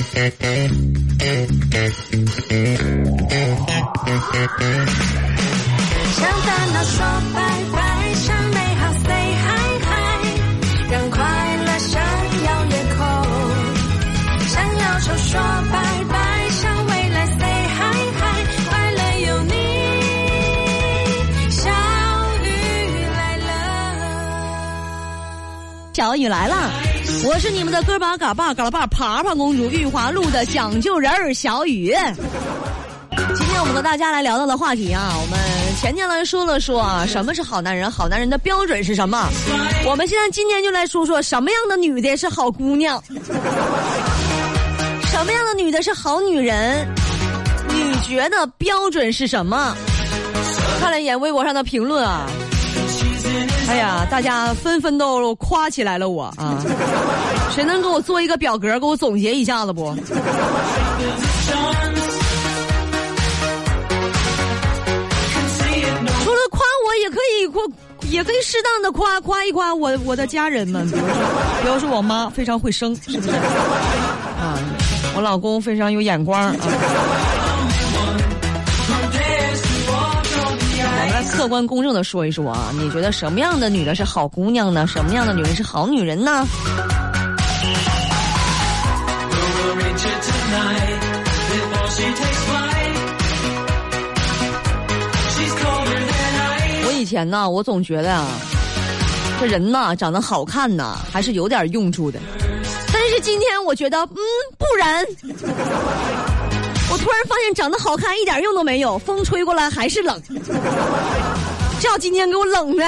向烦恼说拜拜，向美好 say hi hi，让快乐闪耀夜空。向忧愁说拜拜，向未来 say hi hi，快乐有你。小雨来了。小雨来了，我是你们的哥巴嘎巴嘎拉巴爬爬公主玉华路的讲究人儿小雨。今天我们和大家来聊到的话题啊，我们前天来说了说啊，什么是好男人？好男人的标准是什么？我们现在今天就来说说什么样的女的是好姑娘，什么样的女的是好女人？你觉得标准是什么？看了一眼微博上的评论啊，哎呀，大家纷纷都夸起来了我啊！谁能给我做一个表格，给我总结一下子不？除了夸我，也可以夸，也可以适当的夸夸一夸我我的家人们，比如说，比如说我妈非常会生，是不是？啊，我老公非常有眼光啊。客观公正的说一说啊，你觉得什么样的女的是好姑娘呢？什么样的女人是好女人呢？我以前呢，我总觉得啊，这人呐长得好看呐，还是有点用处的。但是今天我觉得，嗯，不然。我突然发现长得好看一点用都没有，风吹过来还是冷。这今天给我冷的，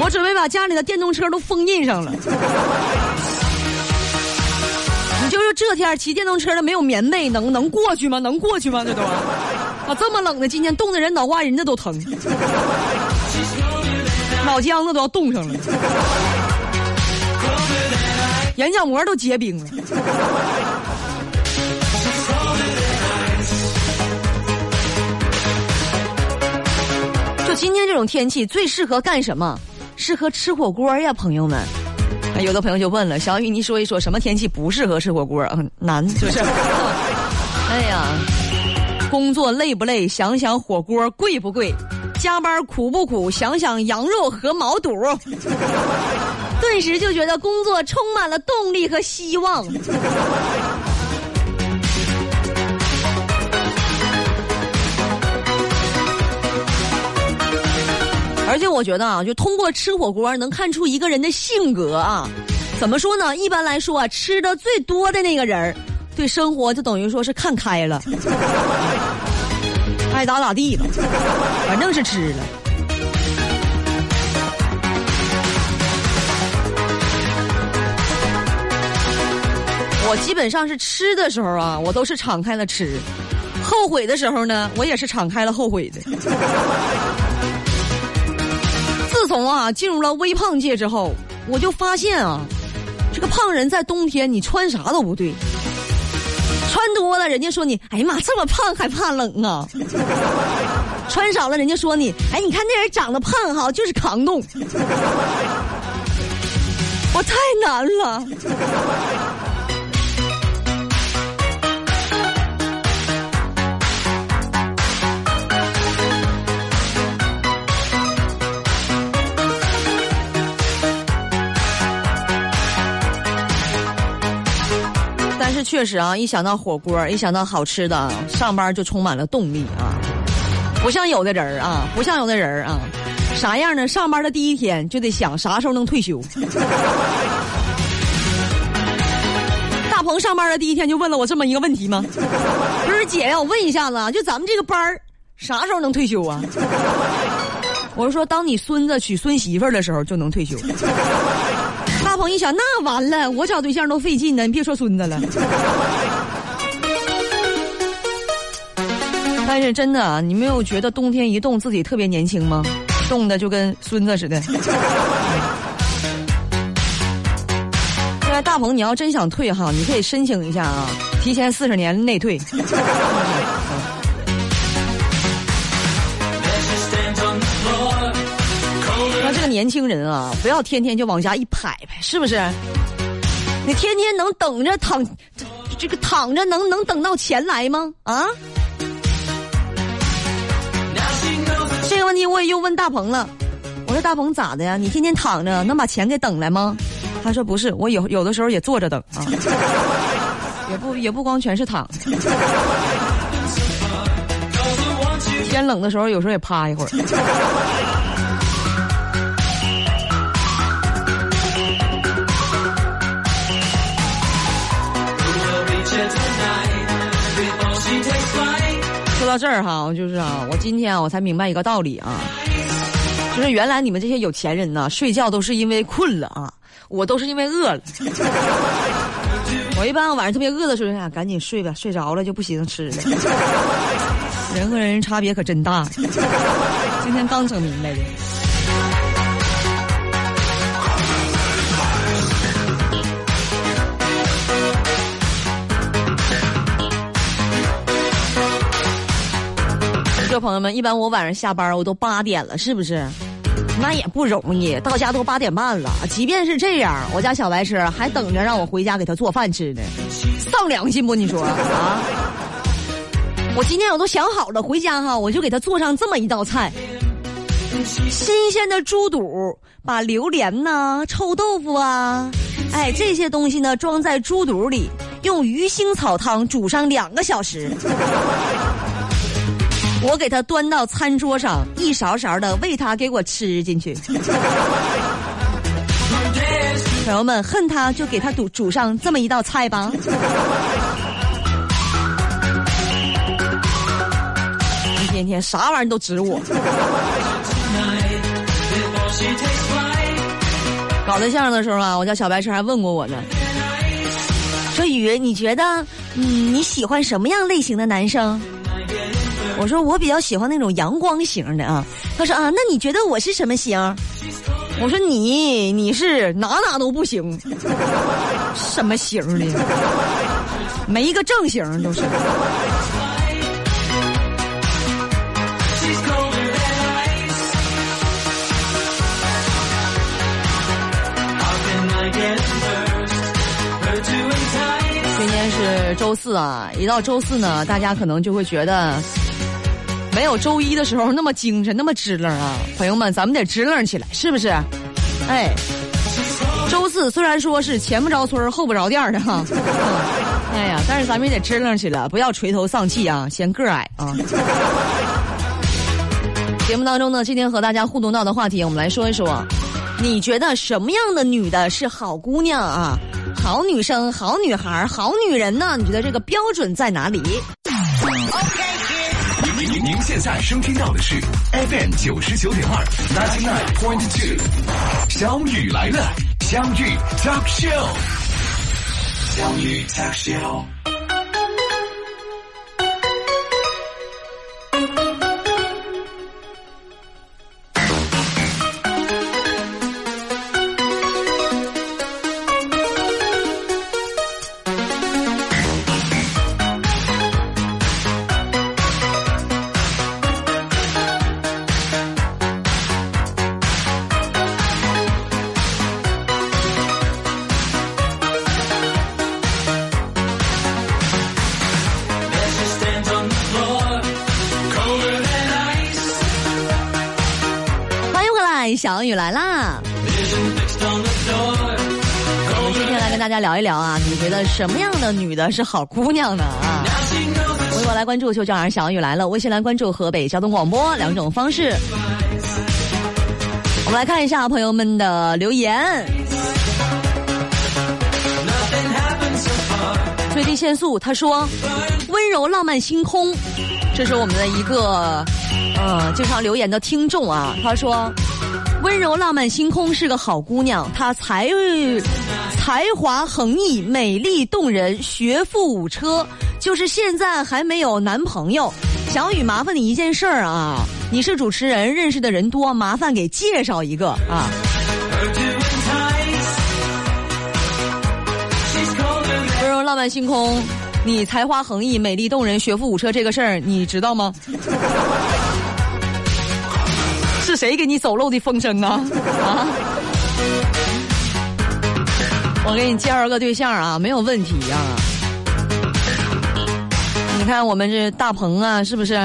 我准备把家里的电动车都封印上了。你就说这天骑电动车的没有棉被，能能过去吗？能过去吗？这都啊，这么冷的今天，冻得人脑瓜仁子都疼，脑浆子都要冻上了。眼角膜都结冰了。今天这种天气，最适合干什么？适合吃火锅呀，朋友们。有的朋友就问了：“小雨，你说一说什么天气不适合吃火锅？”嗯，难，是不是？哎呀，工作累不累？想想火锅贵不贵？加班苦不苦？想想羊肉和毛肚。顿时就觉得工作充满了动力和希望。而且我觉得啊，就通过吃火锅能看出一个人的性格啊。怎么说呢？一般来说啊，吃的最多的那个人儿对生活就等于说是看开了，爱咋咋地吧，反正是吃了。我基本上是吃的时候啊，我都是敞开了吃；后悔的时候呢，我也是敞开了后悔的。从啊进入了微胖界之后，我就发现啊，这个胖人在冬天你穿啥都不对，穿多了人家说你，哎呀妈，这么胖还怕冷啊；穿少了人家说你，哎，你看那人长得胖哈，就是扛冻。我太难了。是确实啊，一想到火锅，一想到好吃的，上班就充满了动力啊！不像有的人啊，不像有的人啊，啥样呢？上班的第一天就得想啥时候能退休。大鹏上班的第一天就问了我这么一个问题吗？不是姐呀，我问一下子，就咱们这个班啥时候能退休啊？我是说，当你孙子娶孙媳妇儿的时候就能退休。一想，那完了，我找对象都费劲呢，你别说孙子了。但是真的，你没有觉得冬天一冻自己特别年轻吗？冻的就跟孙子似的。现在大鹏，你要真想退哈，你可以申请一下啊，提前四十年内退。年轻人啊，不要天天就往家一拍拍，是不是？你天天能等着躺，这个躺着能能等到钱来吗？啊？这个问题我也又问大鹏了。我说大鹏咋的呀？你天天躺着能把钱给等来吗？他说不是，我有有的时候也坐着等啊，也不也不光全是躺。天冷的时候，有时候也趴一会儿。到这儿哈，就是啊，我今天啊，我才明白一个道理啊，就是原来你们这些有钱人呢，睡觉都是因为困了啊，我都是因为饿了。我一般晚上特别饿的时候，想，赶紧睡吧，睡着了就不行吃了。人和人差别可真大，今天刚整明白的。朋友们，一般我晚上下班我都八点了，是不是？那也不容易，到家都八点半了。即便是这样，我家小白车还等着让我回家给他做饭吃呢，丧良心不？你说啊？我今天我都想好了，回家哈，我就给他做上这么一道菜：新鲜的猪肚，把榴莲呐、臭豆腐啊，哎这些东西呢装在猪肚里，用鱼腥草汤煮上两个小时。我给他端到餐桌上，一勺勺的喂他给我吃进去。朋友们，恨他就给他煮煮上这么一道菜吧。一天天啥玩意儿都指我。搞对象的时候啊，我家小白车还问过我呢，说雨，你觉得嗯你喜欢什么样类型的男生？我说我比较喜欢那种阳光型的啊。他说啊，那你觉得我是什么型？我说你你是哪哪都不行，什么型的？没一个正形都是。今天是周四啊，一到周四呢，大家可能就会觉得。没有周一的时候那么精神，那么支棱啊！朋友们，咱们得支棱起来，是不是？哎，周四虽然说是前不着村后不着店的哈，哎呀，但是咱们也得支棱起来，不要垂头丧气啊，嫌个矮啊。节目当中呢，今天和大家互动到的话题，我们来说一说，你觉得什么样的女的是好姑娘啊？好女生、好女孩、好女人呢？你觉得这个标准在哪里？您您现在收听到的是 FM 九十九点二，ninety nine point two，小雨来了，相遇 talk show，相遇 talk show。小雨来啦！我们今天来跟大家聊一聊啊，你觉得什么样的女的是好姑娘呢？啊，微博来关注“就叫儿小雨来了”，微信来关注河北交通广播两种方式。我们来看一下朋友们的留言。最低限速他说：“温柔浪漫星空。”这是我们的一个呃经常留言的听众啊，他说。温柔浪漫星空是个好姑娘，她才才华横溢，美丽动人，学富五车，就是现在还没有男朋友。小雨，麻烦你一件事儿啊，你是主持人，认识的人多，麻烦给介绍一个啊。温柔浪漫星空，你才华横溢，美丽动人，学富五车这个事儿你知道吗？谁给你走漏的风声啊？啊！我给你介绍个对象啊，没有问题啊。你看我们这大鹏啊，是不是？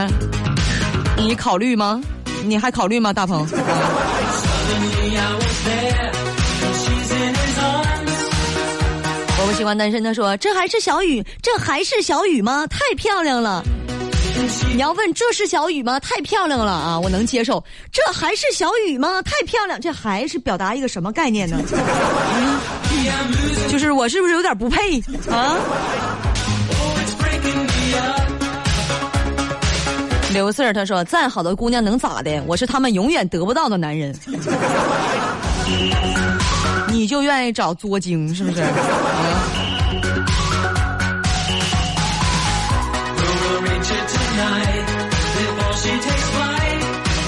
你考虑吗？你还考虑吗，大鹏？我不喜欢单身。他说：“这还是小雨，这还是小雨吗？太漂亮了。”你要问这是小雨吗？太漂亮了啊，我能接受。这还是小雨吗？太漂亮，这还是表达一个什么概念呢？就是我是不是有点不配啊？刘四儿他说：“再好的姑娘能咋的？我是他们永远得不到的男人。”你就愿意找作精是不是？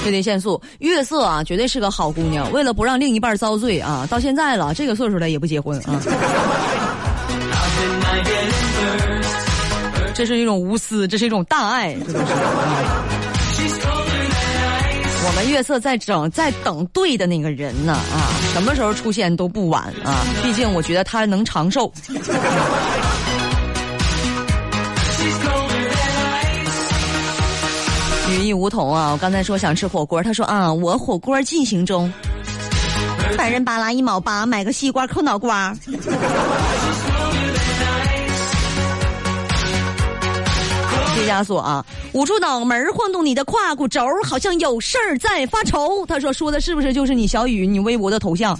啊对限速，月色啊，绝对是个好姑娘。为了不让另一半遭罪啊，到现在了，这个岁数了也不结婚啊。这是一种无私，这是一种大爱，这都是。我们月色在等，在等对的那个人呢啊，什么时候出现都不晚啊。毕竟我觉得他能长寿。语义梧桐啊，我刚才说想吃火锅，他说啊，我火锅进行中，百人巴拉一毛八，买个西瓜扣脑瓜。毕加索啊，捂住脑门晃动你的胯骨轴，好像有事儿在发愁。他说说的是不是就是你小雨你微博的头像？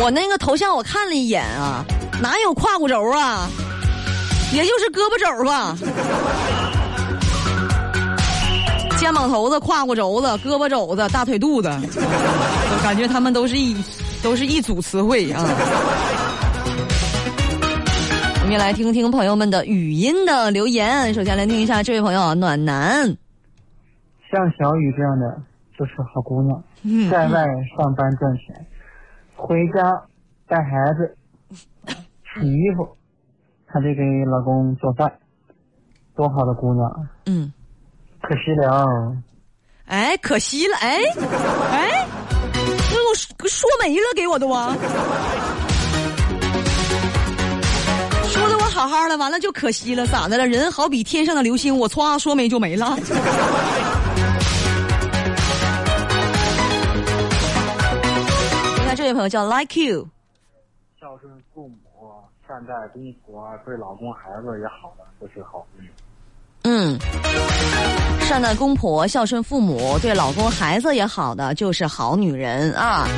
我那个头像我看了一眼啊，哪有胯骨轴啊？也就是胳膊肘吧，肩膀头子、胯骨轴子、胳膊肘子、大腿肚子，我感觉他们都是一都是一组词汇啊。我们来听听朋友们的语音的留言。首先来听一下这位朋友啊，暖男。像小雨这样的就是好姑娘，在外上班赚钱，回家带孩子、洗衣服，还得给老公做饭，多好的姑娘啊！嗯，可惜了，哎，可惜了，哎，哎，那我说说没了，给我都啊，说的我好好的，完了就可惜了，咋的了？人好比天上的流星，我歘说没就没了。你看这位朋友叫 Like You，孝顺父母、善待公婆、对老公孩子也好的，就是好。嗯，善待公婆、孝顺父母、对老公孩子也好的，就是好女人啊。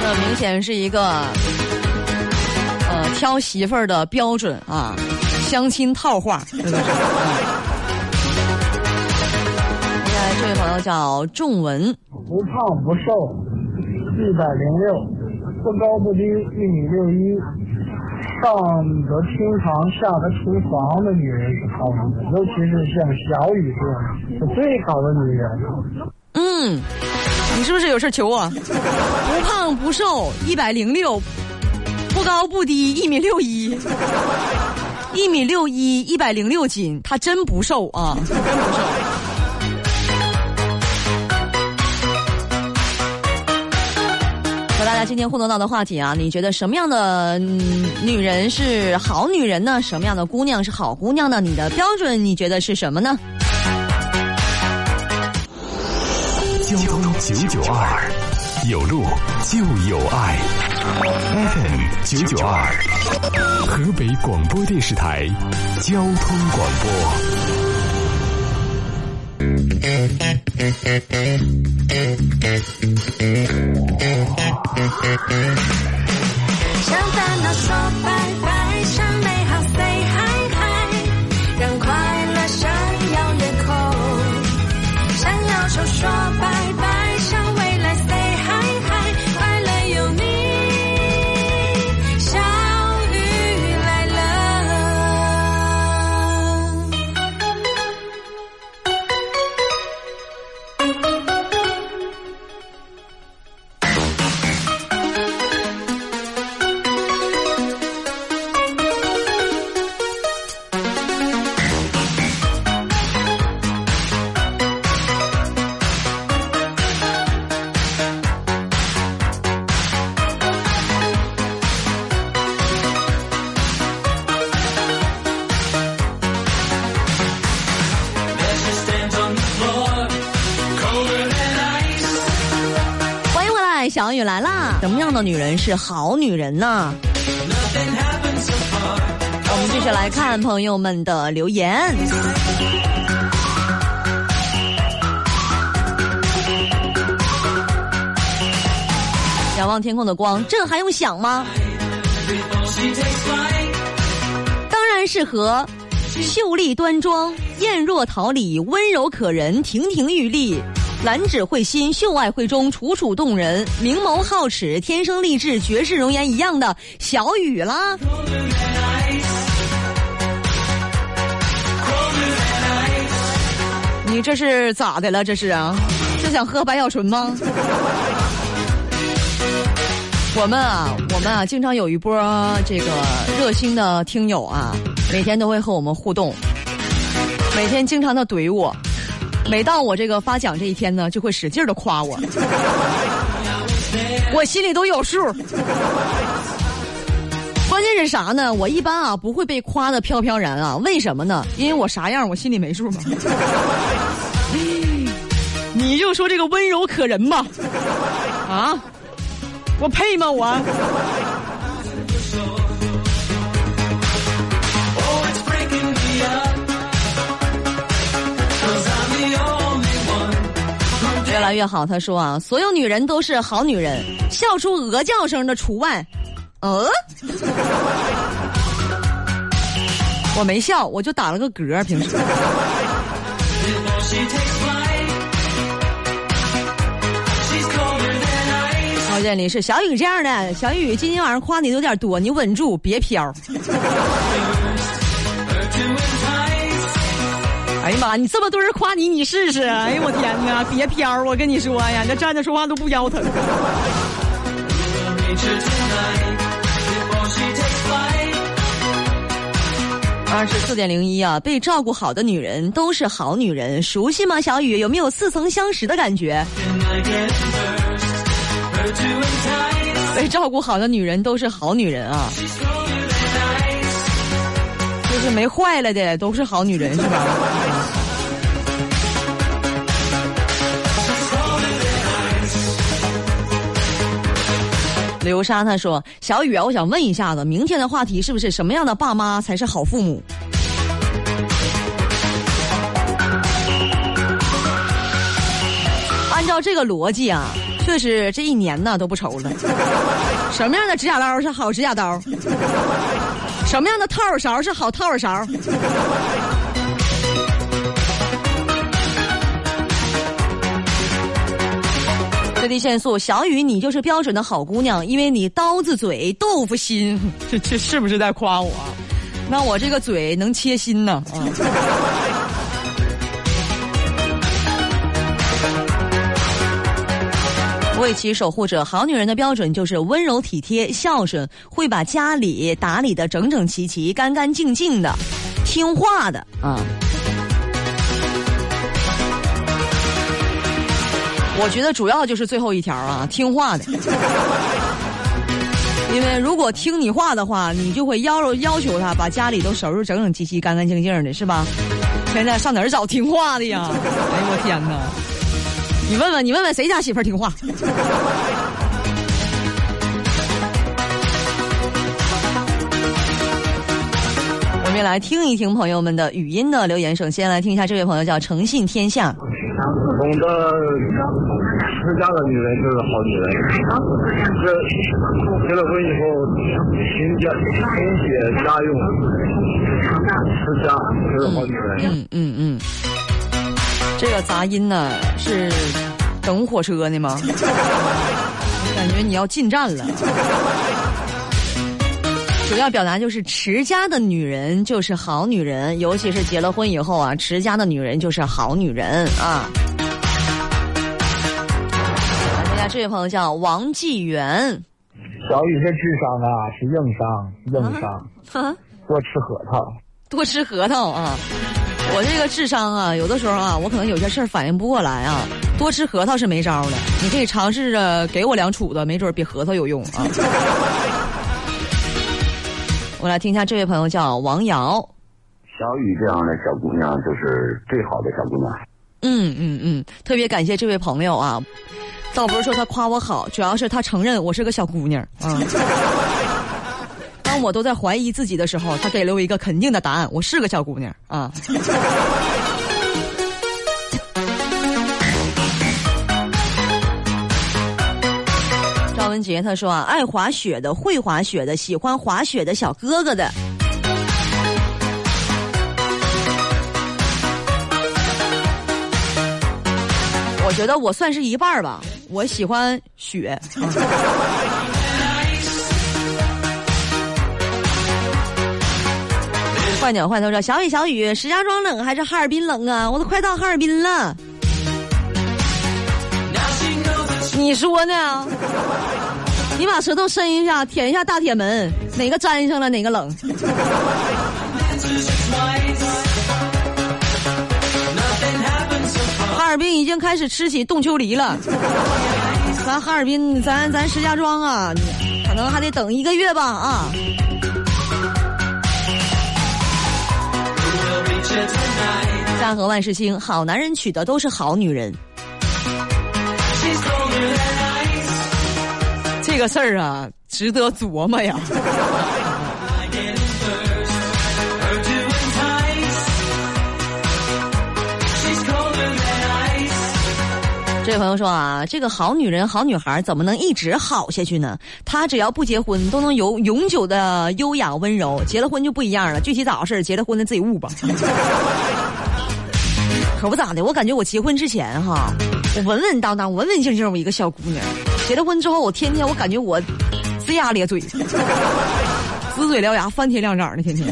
这明显是一个呃挑媳妇儿的标准啊，相亲套话，现 在这位朋友叫仲文，不胖不瘦，一百零六，不高不低，一米六一，上得厅堂，下得厨房的女人是好女人，尤其是像小雨这样是最好的女人。嗯，你是不是有事求我？不胖不瘦，一百零六，不高不低，一米六一，一米六一，一百零六斤，她真不瘦啊，真不瘦。家今天互动到的话题啊，你觉得什么样的、女人是好女人呢？什么样的姑娘是好姑娘呢？你的标准你觉得是什么呢？交通九九二，有路就有爱。FM 九九二，河北广播电视台交通广播。想烦恼说拜拜，雨来啦！什么样的女人是好女人呢？我们继续来看朋友们的留言。仰望天空的光，这还用想吗？当然是和秀丽端庄、艳若桃李、温柔可人、亭亭玉立、兰芷会心、秀外慧中、楚楚动人、明眸皓齿、天生丽质、绝世容颜一样的小雨啦。你这是咋的了？这是啊？是想喝白小纯吗？我们啊，我们啊，经常有一波这个热心的听友啊，每天都会和我们互动，每天经常的怼我，每到我这个发奖这一天呢，就会使劲的夸我，我心里都有数。关键是啥呢？我一般啊不会被夸的飘飘然啊，为什么呢？因为我啥样我心里没数嘛。你就说这个温柔可人吧，啊？我配吗？我。越来越好，他说啊，所有女人都是好女人，笑出鹅叫声的除外。呃，我没笑，我就打了个嗝，平时。条件里是小雨这样的，小雨今天晚上夸你有点多，你稳住，别飘。哎呀妈，你这么多人夸你，你试试。哎呀我天哪，别飘！我跟你说呀，你这站着说话都不腰疼。二十四点零一啊，被照顾好的女人都是好女人，熟悉吗？小雨有没有似曾相识的感觉？被照顾好的女人都是好女人啊，就是没坏了的都是好女人是吧？刘沙他说：“小雨啊，我想问一下子，明天的话题是不是什么样的爸妈才是好父母？”按照这个逻辑啊。确实，这一年呢都不愁了。什么样的指甲刀是好指甲刀？什么样的套耳勺是好套耳勺？最低限速，小雨，你就是标准的好姑娘，因为你刀子嘴豆腐心，这这是不是在夸我？那我这个嘴能切心呢？啊。为其守护者，好女人的标准就是温柔体贴、孝顺，会把家里打理的整整齐齐、干干净净的，听话的啊。我觉得主要就是最后一条啊，听话的。因为如果听你话的话，你就会要要求他把家里都收拾整整齐齐、干干净净的，是吧？现在上哪儿找听话的呀？哎呦我天哪！你问问，你问问谁家媳妇儿听话？我们来听一听朋友们的语音的留言。首先来听一下这位朋友叫诚信天下。懂得持家的女人就是好女人。这结了婚以后，勤俭勤俭家用，持家就是好女人。嗯嗯嗯。这个杂音呢，是等火车呢吗？感觉你要进站了。主要表达就是持家的女人就是好女人，尤其是结了婚以后啊，持家的女人就是好女人啊。大家这位朋友叫王纪元。小雨这智商啊是硬伤，硬伤。多吃核桃。多吃核桃啊。我这个智商啊，有的时候啊，我可能有些事儿反应不过来啊。多吃核桃是没招的，你可以尝试着给我两杵子，没准比核桃有用啊。我来听一下这位朋友叫王瑶。小雨这样的小姑娘就是最好的小姑娘。嗯嗯嗯，特别感谢这位朋友啊。倒不是说他夸我好，主要是他承认我是个小姑娘啊。当我都在怀疑自己的时候，他给了我一个肯定的答案：我是个小姑娘啊。文杰他说啊，爱滑雪的、会滑雪的、喜欢滑雪的小哥哥的。我觉得我算是一半儿吧，我喜欢雪。换鸟换头说：“小雨小雨，石家庄冷还是哈尔滨冷啊？我都快到哈尔滨了。”你说呢？你把舌头伸一下，舔一下大铁门，哪个粘上了哪个冷。哈尔滨已经开始吃起冻秋梨了，咱哈尔滨，咱咱石家庄啊，可能还得等一个月吧啊。家和万事兴，好男人娶的都是好女人。这事儿啊，值得琢磨呀。这位朋友说啊，这个好女人、好女孩怎么能一直好下去呢？她只要不结婚，都能有永久的优雅温柔；结了婚就不一样了。具体咋回事？结了婚的自己悟吧。可不咋的，我感觉我结婚之前哈，我稳稳当当、稳稳静静，我一个小姑娘。结了婚之后，我天天我感觉我龇牙咧嘴，呲嘴獠牙、翻天亮掌的，天天。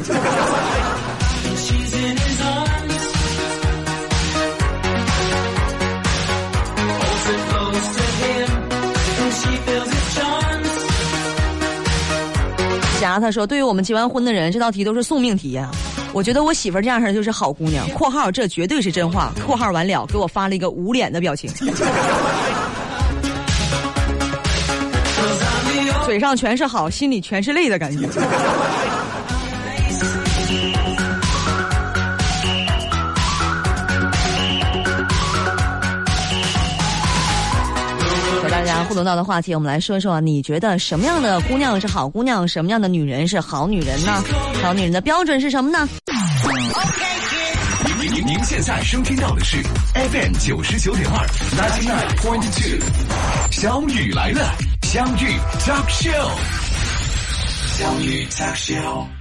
霞他说：“对于我们结完婚的人，这道题都是送命题呀。我觉得我媳妇儿这样式就是好姑娘。”（括号这绝对是真话。）（括号完了，给我发了一个捂脸的表情，嘴上全是好，心里全是泪的感觉。）和大家互动到的话题，我们来说说，你觉得什么样的姑娘是好姑娘？什么样的女人是好女人呢？好女人的标准是什么呢？您您您现在收听到的是 FM 九十九点二，ninety nine point two，小雨来了，相遇 talk show，相遇 talk show。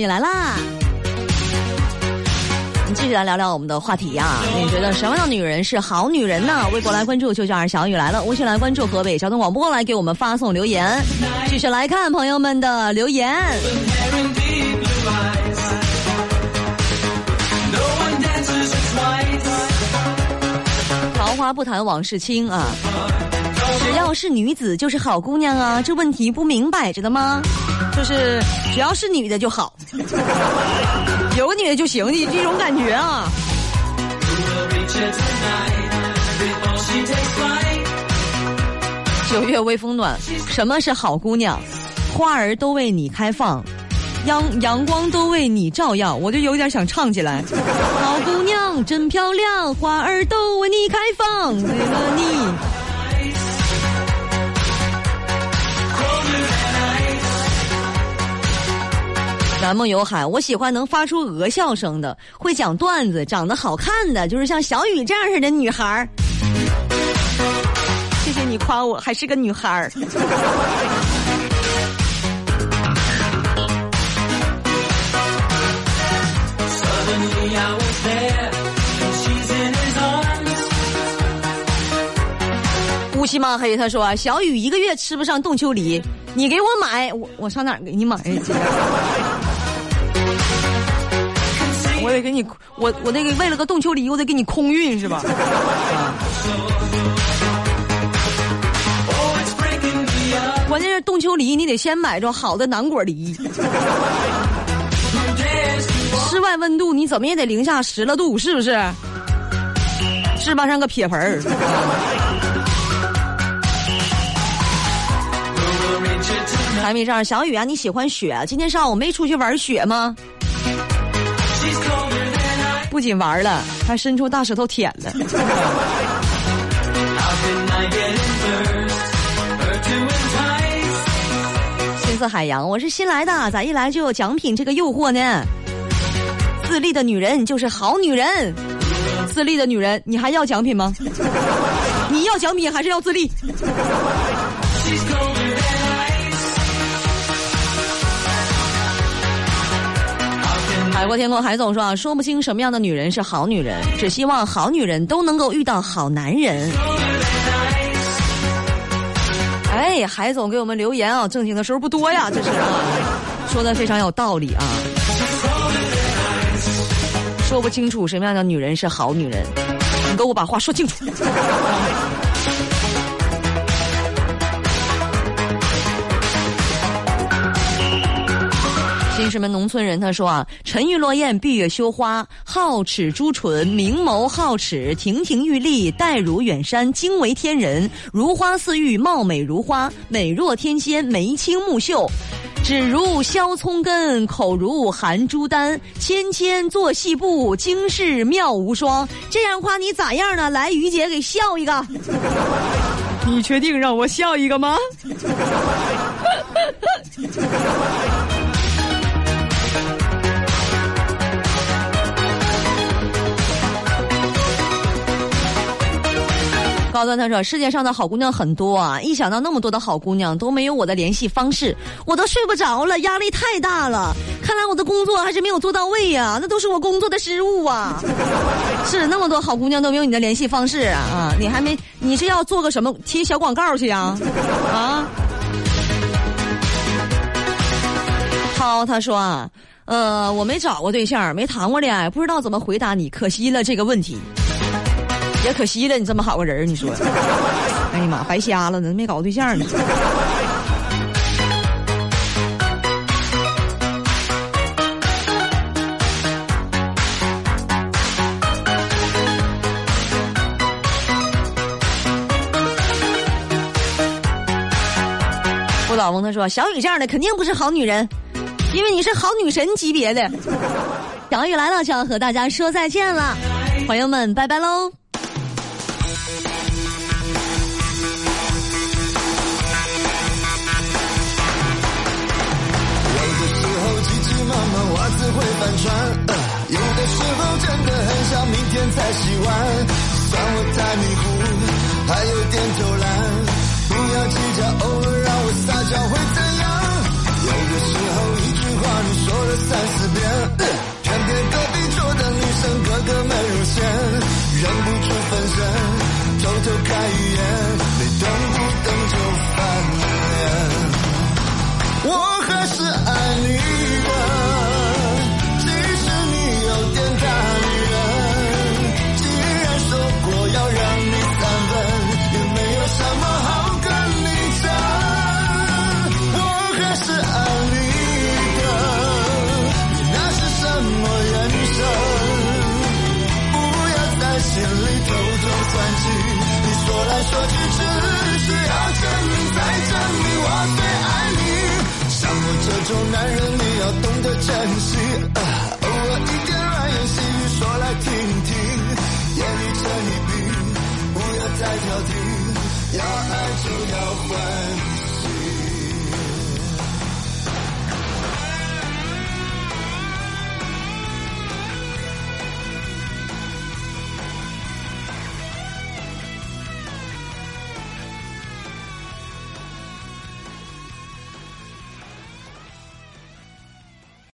迎回来，啦！我们继续来聊聊我们的话题呀、你觉得什么样的女人是好女人呢？微博来关注“就叫二小雨来了”，微信来关注河北交通广播来给我们发送留言。继续来看朋友们的留言。桃花不谈往事轻啊，只要是女子就是好姑娘啊，这问题不明摆着的吗？就是只要是女的就好，有个女的就行，你这种感觉啊。九月微风暖，什么是好姑娘？花儿都为你开放，阳阳光都为你照耀，我就有点想唱起来。好姑娘真漂亮，花儿都为你开放，为了你。南梦有海，我喜欢能发出鹅笑声的，会讲段子、长得好看的，就是像小雨这样式的女孩儿。谢谢你夸我还是个女孩儿。乌漆嘛黑，他说小雨一个月吃不上冻秋梨，你给我买，我我上哪儿给你买去？我得给你，我我那个为了个冻秋梨，我得给你空运是吧？关键是冻秋梨，你得先买着好的南果梨。室外温度你怎么也得零下十了度，是不是？置办上个撇盆儿。还没上，小雨啊，你喜欢雪？今天上午没出去玩雪吗？不仅玩了，还伸出大舌头舔了。青色海洋，我是新来的，咋一来就有奖品这个诱惑呢？自立的女人就是好女人，自立的女人，你还要奖品吗？你要奖品还是要自立？海阔天空，海总说啊，说不清什么样的女人是好女人，只希望好女人都能够遇到好男人。哎，海总给我们留言啊，正经的时候不多呀，这是啊，说的非常有道理啊。说不清楚什么样的女人是好女人，你给我把话说清楚。新石门农村人他说啊，沉鱼落雁，闭月羞花，皓齿朱唇，明眸皓齿，亭亭玉立，黛如远山，惊为天人，如花似玉，貌美如花，美若天仙，眉清目秀。指如削葱根，口如含朱丹，纤纤作细布，惊世妙无双。这样夸你咋样呢？来，于姐给笑一个。你确定让我笑一个吗？高端他说：“世界上的好姑娘很多啊，一想到那么多的好姑娘都没有我的联系方式，我都睡不着了，压力太大了。看来我的工作还是没有做到位呀，那都是我工作的失误啊。是那么多好姑娘都没有你的联系方式啊啊！你还没，你是要做个什么贴小广告去呀？啊？涛他说啊，呃，我没找过对象，没谈过恋爱，不知道怎么回答你，可惜了这个问题。”也可惜了，你这么好个人你说，哎呀妈，白瞎了呢，没搞对象呢。不老翁他说：“小雨这样的肯定不是好女人，因为你是好女神级别的。”小雨来了，就要和大家说再见了，朋友们，拜拜喽。会翻船，有的时候真的很想明天才洗碗。算我太迷糊，还有点偷懒。不要计较，偶尔让我撒娇会怎样？有的时候一句话你说了三四遍，偏偏隔壁桌的女生个个美如仙，忍不住分身，偷偷看一眼，没等不等就翻脸。我还是爱你